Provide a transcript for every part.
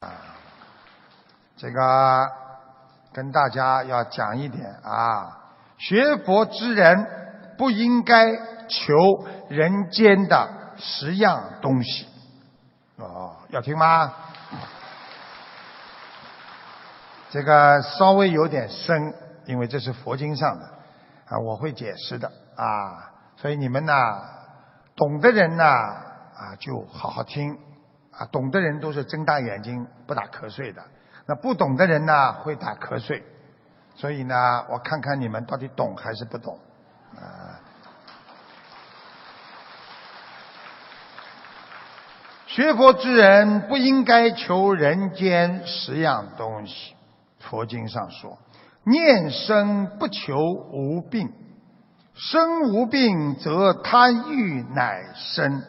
啊这个跟大家要讲一点啊，学佛之人不应该求人间的十样东西。哦，要听吗？这个稍微有点深，因为这是佛经上的啊，我会解释的啊，所以你们呢，懂的人呢啊就好好听啊，懂的人都是睁大眼睛不打瞌睡的。那不懂的人呢，会打瞌睡，所以呢，我看看你们到底懂还是不懂，啊。学佛之人不应该求人间十样东西，佛经上说，念生不求无病，生无病则贪欲乃生，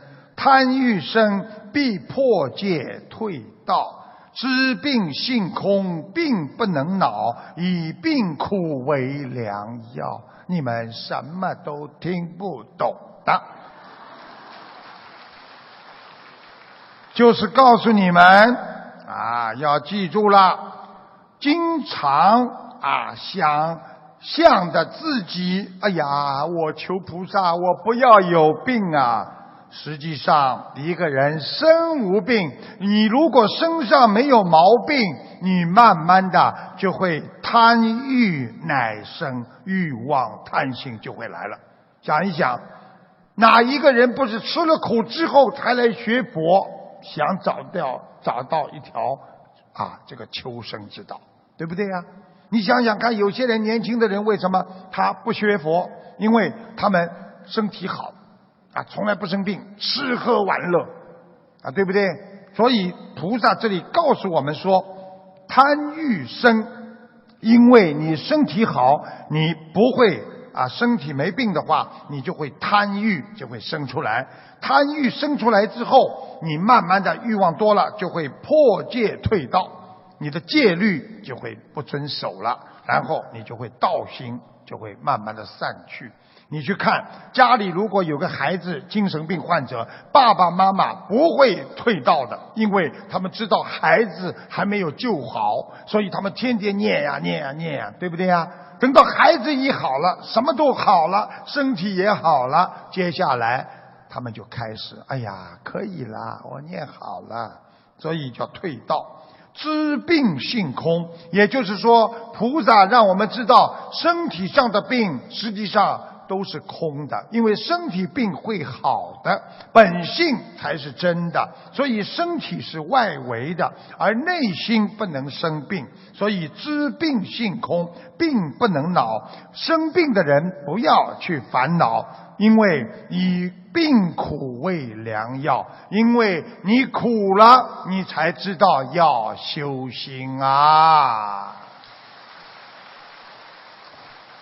贪欲生必破戒退道。知病性空，病不能恼，以病苦为良药。你们什么都听不懂的，就是告诉你们啊，要记住了，经常啊想象着自己，哎呀，我求菩萨，我不要有病啊。实际上，一个人身无病，你如果身上没有毛病，你慢慢的就会贪欲乃生，欲望贪心就会来了。想一想，哪一个人不是吃了苦之后才来学佛，想找到找到一条啊这个求生之道，对不对呀？你想想看，有些人年轻的人为什么他不学佛？因为他们身体好。啊，从来不生病，吃喝玩乐，啊，对不对？所以菩萨这里告诉我们说，贪欲生，因为你身体好，你不会啊，身体没病的话，你就会贪欲就会生出来。贪欲生出来之后，你慢慢的欲望多了，就会破戒退道，你的戒律就会不遵守了，然后你就会道心就会慢慢的散去。你去看家里如果有个孩子精神病患者，爸爸妈妈不会退道的，因为他们知道孩子还没有救好，所以他们天天念呀念呀念呀，对不对呀？等到孩子一好了，什么都好了，身体也好了，接下来他们就开始，哎呀，可以了，我念好了，所以叫退道。知病性空，也就是说，菩萨让我们知道身体上的病，实际上。都是空的，因为身体病会好的，本性才是真的。所以身体是外围的，而内心不能生病。所以知病性空，病不能恼。生病的人不要去烦恼，因为以病苦为良药。因为你苦了，你才知道要修心啊。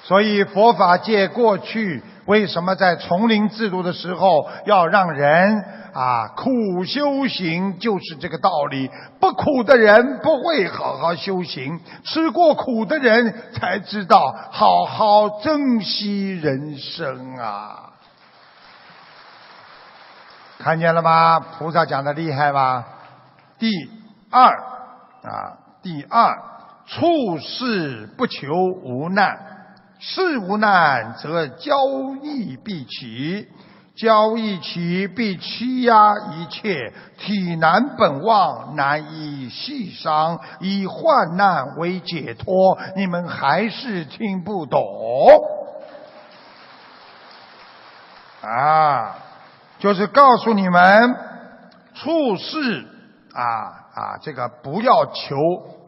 所以佛法界过去为什么在丛林制度的时候要让人啊苦修行，就是这个道理。不苦的人不会好好修行，吃过苦的人才知道好好珍惜人生啊！看见了吗？菩萨讲的厉害吧？第二啊，第二，处事不求无难。事无难，则交易必起；交易起，必欺压一切。体难本旺，难以细伤，以患难为解脱。你们还是听不懂啊？就是告诉你们，处事啊啊，这个不要求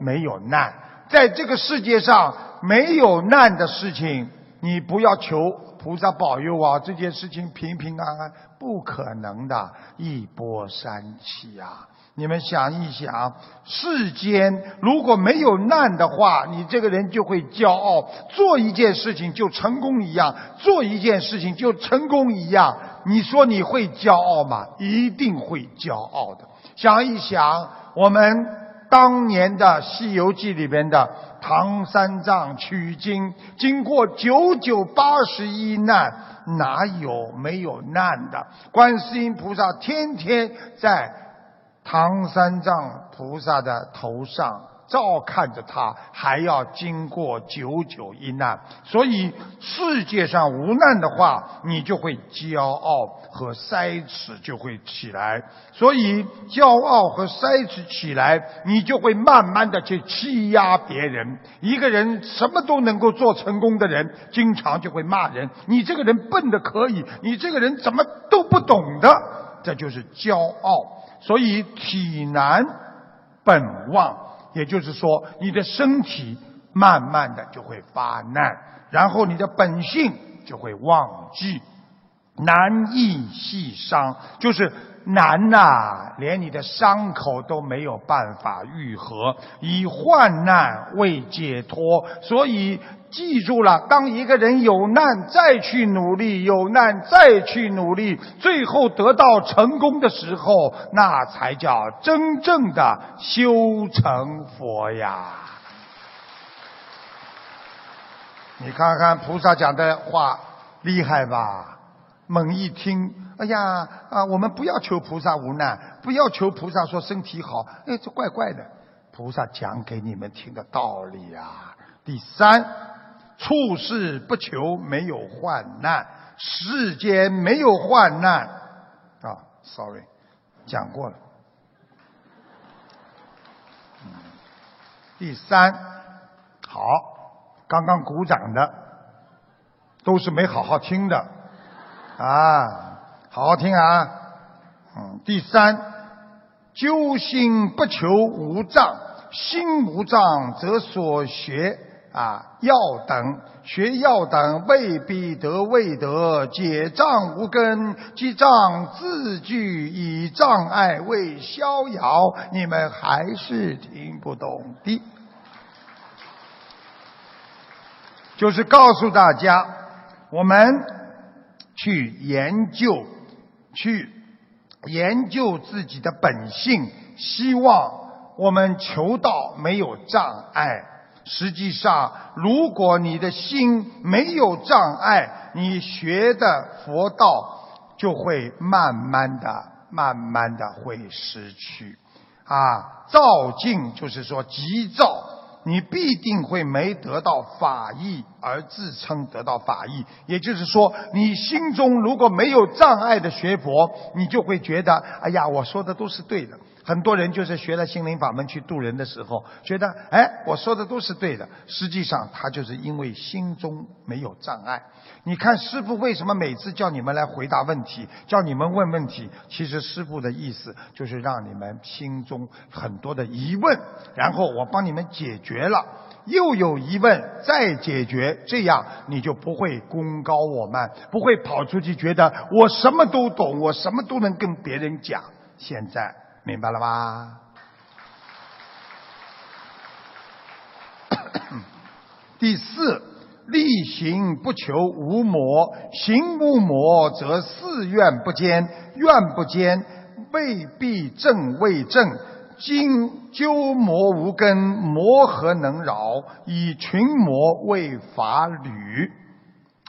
没有难，在这个世界上。没有难的事情，你不要求菩萨保佑啊！这件事情平平安安，不可能的，一波三起啊！你们想一想，世间如果没有难的话，你这个人就会骄傲，做一件事情就成功一样，做一件事情就成功一样。你说你会骄傲吗？一定会骄傲的。想一想，我们。当年的《西游记》里边的唐三藏取经，经过九九八十一难，哪有没有难的？观世音菩萨天天在唐三藏菩萨的头上。照看着他，还要经过九九一难，所以世界上无难的话，你就会骄傲和塞齿就会起来。所以骄傲和塞齿起来，你就会慢慢的去欺压别人。一个人什么都能够做成功的人，经常就会骂人：“你这个人笨的可以，你这个人怎么都不懂的？”这就是骄傲。所以体难本旺。也就是说，你的身体慢慢的就会发难，然后你的本性就会忘记，难易细伤，就是难呐，连你的伤口都没有办法愈合，以患难为解脱。所以记住了，当一个人有难再去努力，有难再去努力，最后得到成功的时候，那才叫真正的修成佛呀！你看看菩萨讲的话厉害吧？猛一听，哎呀啊，我们不要求菩萨无难，不要求菩萨说身体好，哎，这怪怪的。菩萨讲给你们听的道理啊。第三，处事不求没有患难，世间没有患难啊。Sorry，讲过了。第三，好，刚刚鼓掌的都是没好好听的。啊，好好听啊！嗯，第三，究心不求无障，心无障则所学啊要等，学要等未必得未得，解障无根，即障自具，以障碍为逍遥。你们还是听不懂的，就是告诉大家，我们。去研究，去研究自己的本性，希望我们求道没有障碍。实际上，如果你的心没有障碍，你学的佛道就会慢慢的、慢慢的会失去。啊，躁静就是说急躁。你必定会没得到法益而自称得到法益，也就是说，你心中如果没有障碍的学佛，你就会觉得，哎呀，我说的都是对的。很多人就是学了心灵法门去度人的时候，觉得，哎，我说的都是对的。实际上，他就是因为心中没有障碍。你看师傅为什么每次叫你们来回答问题，叫你们问问题？其实师傅的意思就是让你们心中很多的疑问，然后我帮你们解决了，又有疑问再解决，这样你就不会功高我慢，不会跑出去觉得我什么都懂，我什么都能跟别人讲。现在明白了吧？第四。力行不求无魔，行无魔则誓愿不坚，愿不坚未必正未正。今鸠魔无根，魔何能扰？以群魔为法侣。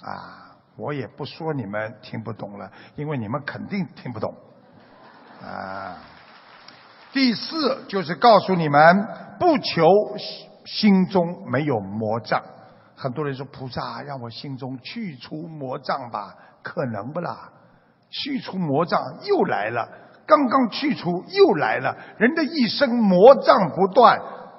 啊，我也不说你们听不懂了，因为你们肯定听不懂。啊，第四就是告诉你们，不求心中没有魔障。很多人说菩萨让我心中去除魔障吧，可能不啦？去除魔障又来了，刚刚去除又来了。人的一生魔障不断，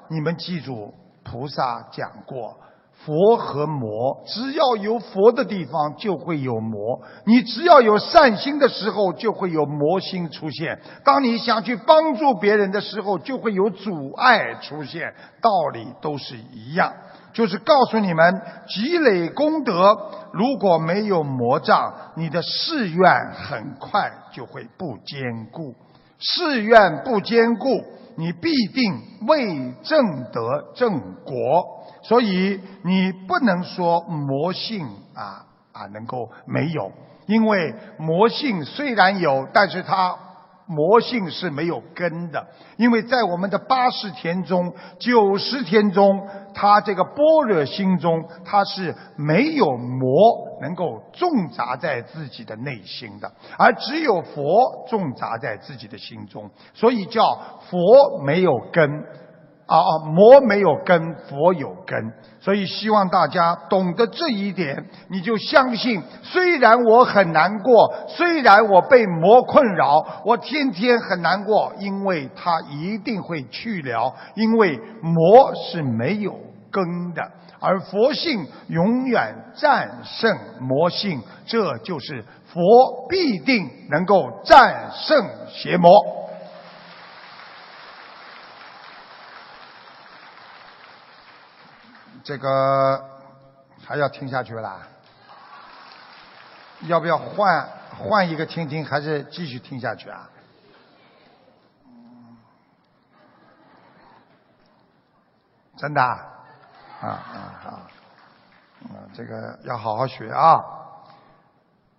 你们记住，菩萨讲过。佛和魔，只要有佛的地方就会有魔。你只要有善心的时候，就会有魔心出现。当你想去帮助别人的时候，就会有阻碍出现。道理都是一样，就是告诉你们，积累功德，如果没有魔障，你的誓愿很快就会不坚固。誓愿不坚固，你必定未正得正果。所以你不能说魔性啊啊能够没有，因为魔性虽然有，但是它魔性是没有根的，因为在我们的八十天中、九十天中，他这个般若心中，他是没有魔能够种杂在自己的内心的，而只有佛种杂在自己的心中，所以叫佛没有根。啊啊！魔没有根，佛有根，所以希望大家懂得这一点，你就相信。虽然我很难过，虽然我被魔困扰，我天天很难过，因为他一定会去了，因为魔是没有根的，而佛性永远战胜魔性，这就是佛必定能够战胜邪魔。这个还要听下去啦？要不要换换一个听听，还是继续听下去啊？真的？啊啊好，啊这个要好好学啊！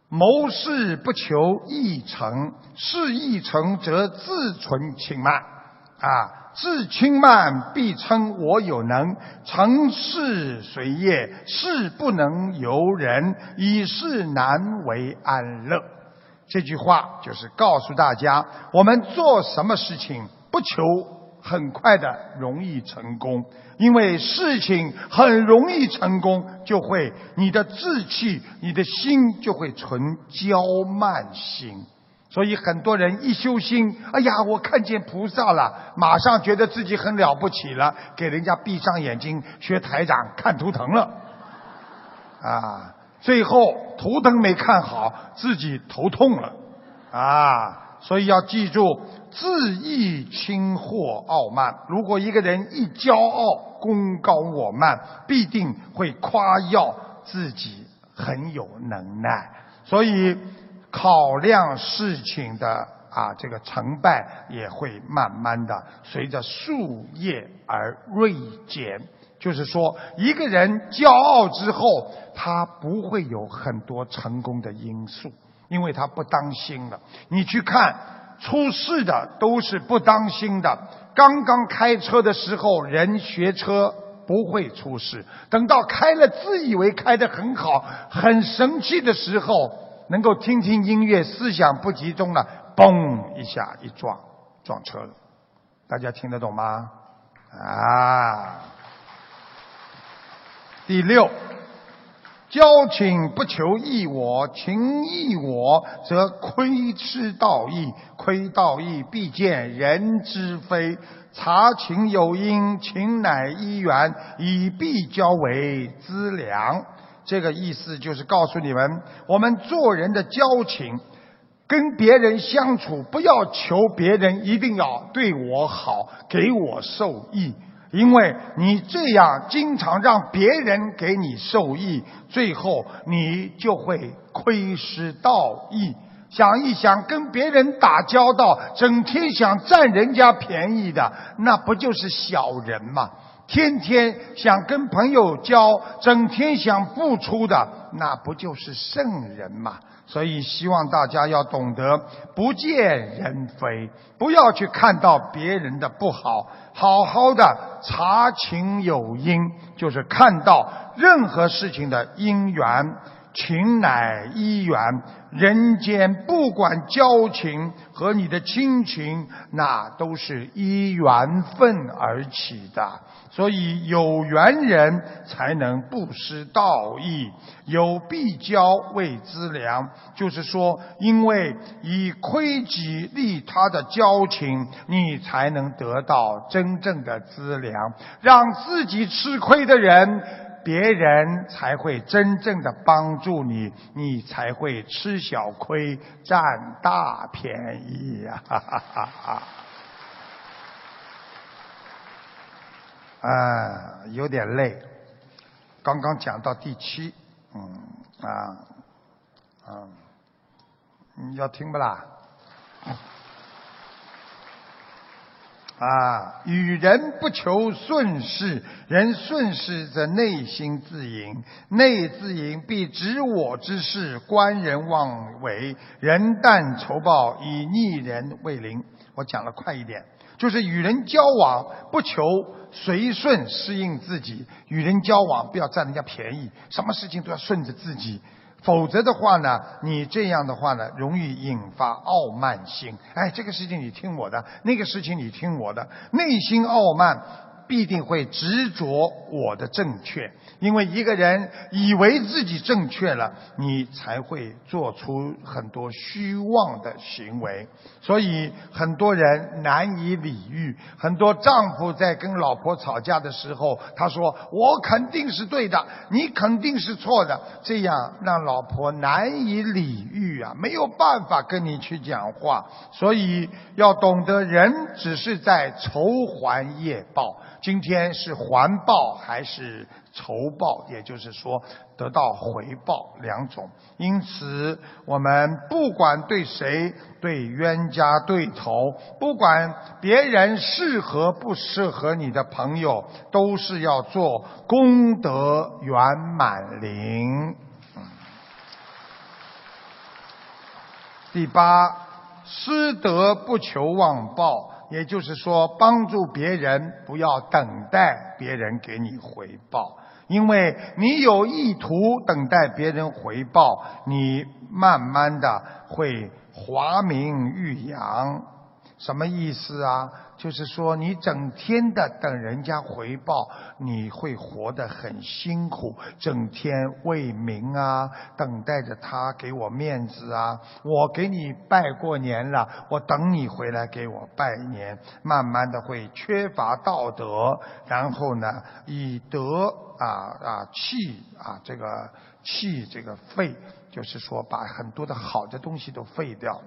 谋事不求易成，事易成则自存轻慢啊。自轻慢，必称我有能；成事随业，事不能由人，以事难为安乐。这句话就是告诉大家，我们做什么事情不求很快的容易成功，因为事情很容易成功，就会你的志气、你的心就会存骄慢心。所以很多人一修心，哎呀，我看见菩萨了，马上觉得自己很了不起了，给人家闭上眼睛学台长看图腾了，啊，最后图腾没看好，自己头痛了，啊，所以要记住，自意轻或傲慢。如果一个人一骄傲、功高我慢，必定会夸耀自己很有能耐。所以。考量事情的啊，这个成败也会慢慢的随着树叶而锐减。就是说，一个人骄傲之后，他不会有很多成功的因素，因为他不当心了。你去看出事的都是不当心的。刚刚开车的时候，人学车不会出事，等到开了，自以为开得很好、很神气的时候。能够听听音乐，思想不集中了，嘣一下一撞，撞车了。大家听得懂吗？啊！第六，交情不求益我，情益我则亏失道义，亏道义必见人之非。察情有因，情乃一缘，以必交为资粮。这个意思就是告诉你们，我们做人的交情，跟别人相处，不要求别人一定要对我好，给我受益，因为你这样经常让别人给你受益，最后你就会亏失道义。想一想，跟别人打交道，整天想占人家便宜的，那不就是小人吗？天天想跟朋友交，整天想付出的，那不就是圣人吗？所以希望大家要懂得不见人非，不要去看到别人的不好，好好的查情有因，就是看到任何事情的因缘。情乃一缘，人间不管交情和你的亲情，那都是依缘分而起的。所以有缘人才能不失道义，有必交为资粮。就是说，因为以亏己利他的交情，你才能得到真正的资粮。让自己吃亏的人。别人才会真正的帮助你，你才会吃小亏占大便宜呀！哈哈哈哈啊，有点累。刚刚讲到第七，嗯啊啊，你要听不啦？啊，与人不求顺势，人顺势则内心自盈，内自盈必执我之事，观人妄为，人但仇报，以逆人为邻。我讲的快一点，就是与人交往不求随顺适应自己，与人交往不要占人家便宜，什么事情都要顺着自己。否则的话呢，你这样的话呢，容易引发傲慢心。哎，这个事情你听我的，那个事情你听我的，内心傲慢。必定会执着我的正确，因为一个人以为自己正确了，你才会做出很多虚妄的行为。所以很多人难以理喻。很多丈夫在跟老婆吵架的时候，他说：“我肯定是对的，你肯定是错的。”这样让老婆难以理喻啊，没有办法跟你去讲话。所以要懂得，人只是在仇还业报。今天是还报还是仇报？也就是说，得到回报两种。因此，我们不管对谁，对冤家对头，不管别人适合不适合你的朋友，都是要做功德圆满灵。第八，失德不求妄报。也就是说，帮助别人不要等待别人给你回报，因为你有意图等待别人回报，你慢慢的会华明玉扬。什么意思啊？就是说，你整天的等人家回报，你会活得很辛苦，整天为民啊，等待着他给我面子啊。我给你拜过年了，我等你回来给我拜年，慢慢的会缺乏道德，然后呢，以德啊啊弃啊这个弃这个废，就是说把很多的好的东西都废掉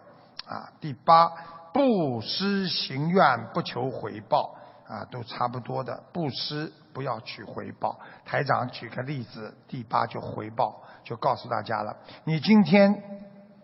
啊。第八。布施行愿不求回报啊，都差不多的。布施不要取回报。台长举个例子，第八就回报，就告诉大家了。你今天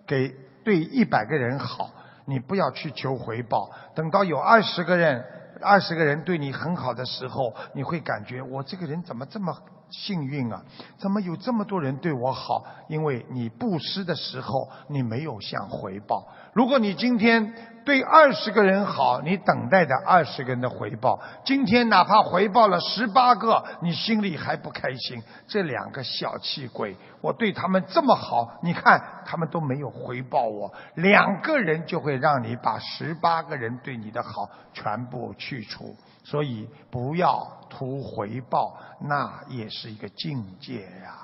给对一百个人好，你不要去求回报。等到有二十个人，二十个人对你很好的时候，你会感觉我这个人怎么这么幸运啊？怎么有这么多人对我好？因为你布施的时候，你没有想回报。如果你今天对二十个人好，你等待着二十个人的回报。今天哪怕回报了十八个，你心里还不开心。这两个小气鬼，我对他们这么好，你看他们都没有回报我。两个人就会让你把十八个人对你的好全部去除。所以不要图回报，那也是一个境界呀。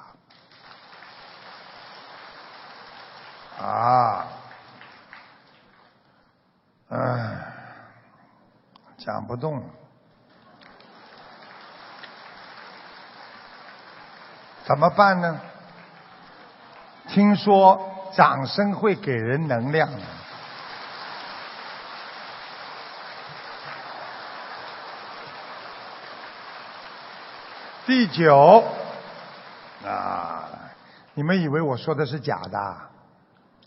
啊。讲不动，怎么办呢？听说掌声会给人能量。第九，啊，你们以为我说的是假的？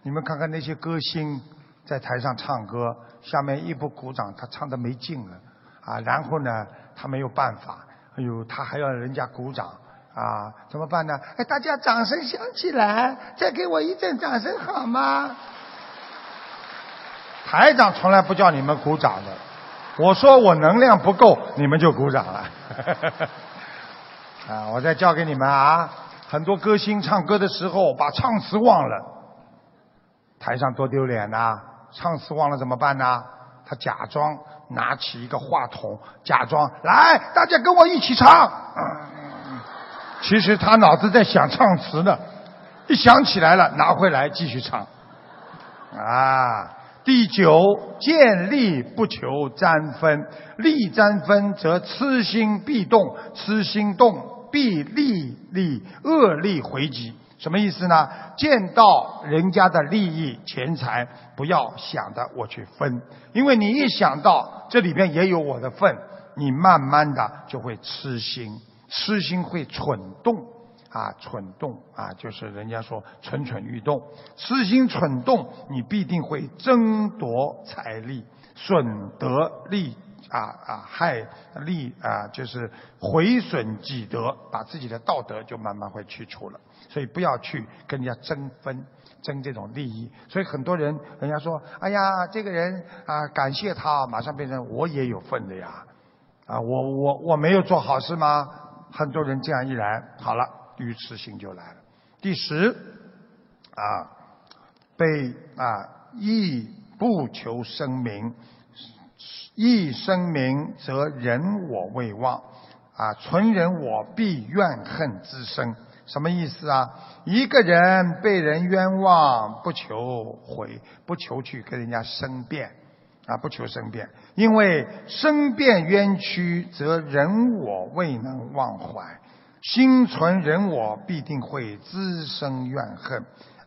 你们看看那些歌星。在台上唱歌，下面一不鼓掌，他唱的没劲了，啊，然后呢，他没有办法，哎呦，他还要人家鼓掌，啊，怎么办呢？哎，大家掌声响起来，再给我一阵掌声好吗？台长从来不叫你们鼓掌的，我说我能量不够，你们就鼓掌了，啊，我再教给你们啊，很多歌星唱歌的时候把唱词忘了，台上多丢脸呐！唱词忘了怎么办呢？他假装拿起一个话筒，假装来，大家跟我一起唱。其实他脑子在想唱词呢，一想起来了，拿回来继续唱。啊，第九，见利不求沾分，利沾分则痴心必动，痴心动必利利恶利回击。什么意思呢？见到人家的利益、钱财，不要想着我去分，因为你一想到这里边也有我的份，你慢慢的就会痴心，痴心会蠢动，啊，蠢动啊，就是人家说蠢蠢欲动，痴心蠢动，你必定会争夺财力，损得利啊啊害利啊，就是毁损己德，把自己的道德就慢慢会去除了。所以不要去跟人家争分，争这种利益。所以很多人，人家说，哎呀，这个人啊，感谢他，马上变成我也有份的呀，啊，我我我没有做好事吗？很多人这样一来，好了，愚痴心就来了。第十，啊，被啊义不求声名。一生名则人我未忘，啊，存人我必怨恨滋生。什么意思啊？一个人被人冤枉，不求悔，不求去跟人家申辩，啊，不求申辩，因为申辩冤屈，则人我未能忘怀，心存人我必定会滋生怨恨，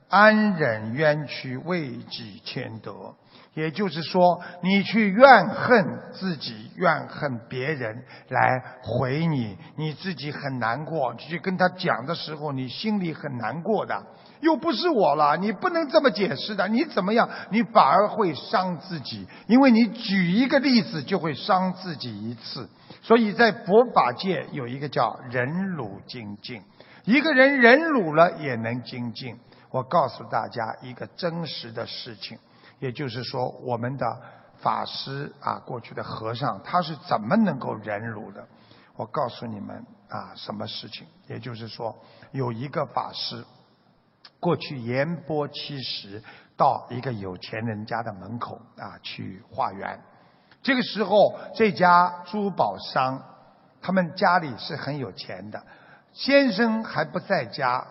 安忍冤屈，为己谦德。也就是说，你去怨恨自己，怨恨别人来回你，你自己很难过。去跟他讲的时候，你心里很难过的。又不是我了，你不能这么解释的。你怎么样？你反而会伤自己，因为你举一个例子就会伤自己一次。所以在佛法界有一个叫忍辱精进，一个人忍辱了也能精进。我告诉大家一个真实的事情。也就是说，我们的法师啊，过去的和尚，他是怎么能够忍辱的？我告诉你们啊，什么事情？也就是说，有一个法师，过去言波七十，到一个有钱人家的门口啊去化缘。这个时候，这家珠宝商，他们家里是很有钱的，先生还不在家，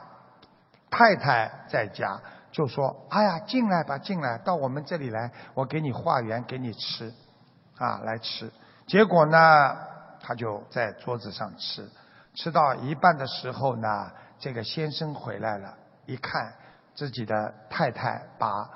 太太在家。就说：“哎呀，进来吧，进来，到我们这里来，我给你化缘，给你吃，啊，来吃。结果呢，他就在桌子上吃，吃到一半的时候呢，这个先生回来了，一看自己的太太把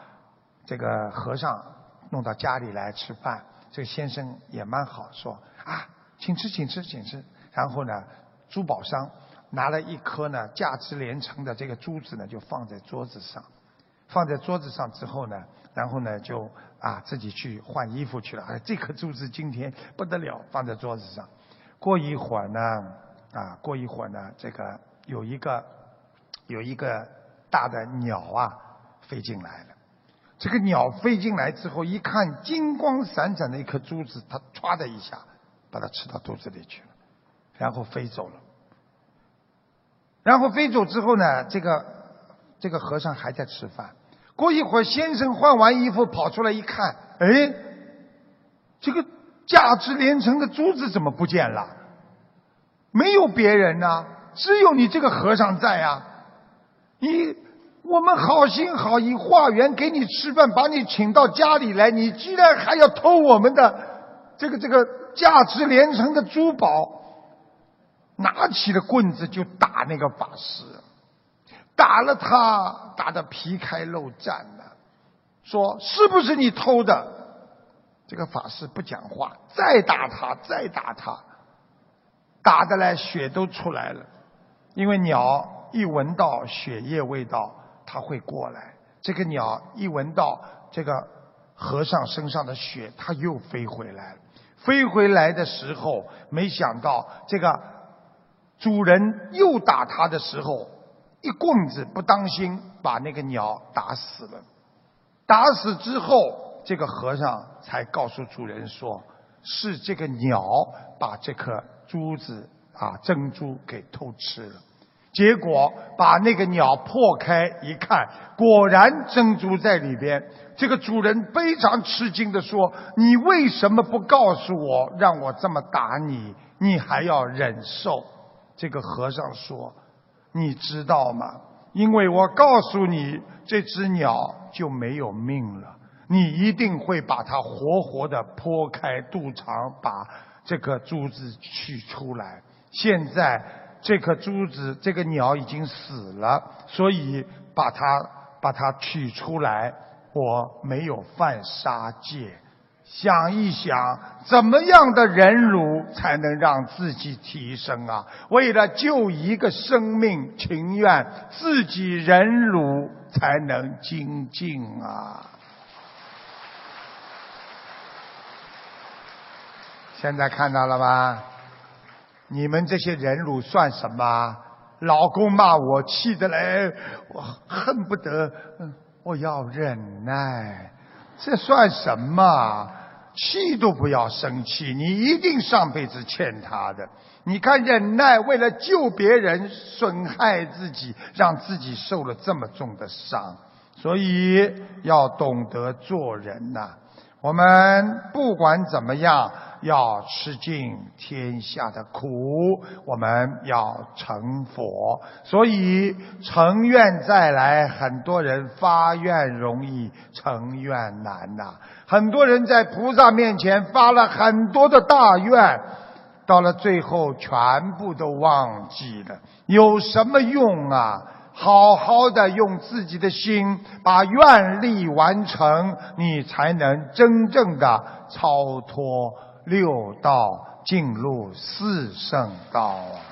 这个和尚弄到家里来吃饭，这个先生也蛮好，说啊，请吃，请吃，请吃。然后呢，珠宝商拿了一颗呢价值连城的这个珠子呢，就放在桌子上。”放在桌子上之后呢，然后呢就啊自己去换衣服去了。哎，这颗珠子今天不得了，放在桌子上。过一会儿呢，啊过一会儿呢，这个有一个有一个大的鸟啊飞进来了。这个鸟飞进来之后，一看金光闪闪的一颗珠子，它唰的一下把它吃到肚子里去了，然后飞走了。然后飞走之后呢，这个这个和尚还在吃饭。过一会儿，先生换完衣服跑出来一看，哎，这个价值连城的珠子怎么不见了？没有别人呐，只有你这个和尚在啊！你我们好心好意化缘给你吃饭，把你请到家里来，你居然还要偷我们的这个这个价值连城的珠宝？拿起了棍子就打那个法师。打了他，打得皮开肉绽了。说是不是你偷的？这个法师不讲话，再打他，再打他，打的来血都出来了。因为鸟一闻到血液味道，它会过来。这个鸟一闻到这个和尚身上的血，它又飞回来了。飞回来的时候，没想到这个主人又打他的时候。一棍子不当心，把那个鸟打死了。打死之后，这个和尚才告诉主人说：“是这个鸟把这颗珠子啊珍珠给偷吃了。”结果把那个鸟破开一看，果然珍珠在里边。这个主人非常吃惊的说：“你为什么不告诉我，让我这么打你？你还要忍受？”这个和尚说。你知道吗？因为我告诉你，这只鸟就没有命了。你一定会把它活活的剖开肚肠，把这颗珠子取出来。现在这颗珠子，这个鸟已经死了，所以把它把它取出来。我没有犯杀戒。想一想，怎么样的忍辱才能让自己提升啊？为了救一个生命，情愿自己忍辱才能精进啊！现在看到了吧？你们这些忍辱算什么？老公骂我，气得嘞，我恨不得，我要忍耐，这算什么？气都不要生气，你一定上辈子欠他的。你看忍耐，为了救别人，损害自己，让自己受了这么重的伤，所以要懂得做人呐。我们不管怎么样。要吃尽天下的苦，我们要成佛。所以成愿再来，很多人发愿容易，成愿难呐。很多人在菩萨面前发了很多的大愿，到了最后全部都忘记了，有什么用啊？好好的用自己的心把愿力完成，你才能真正的超脱。六道进入四圣道啊。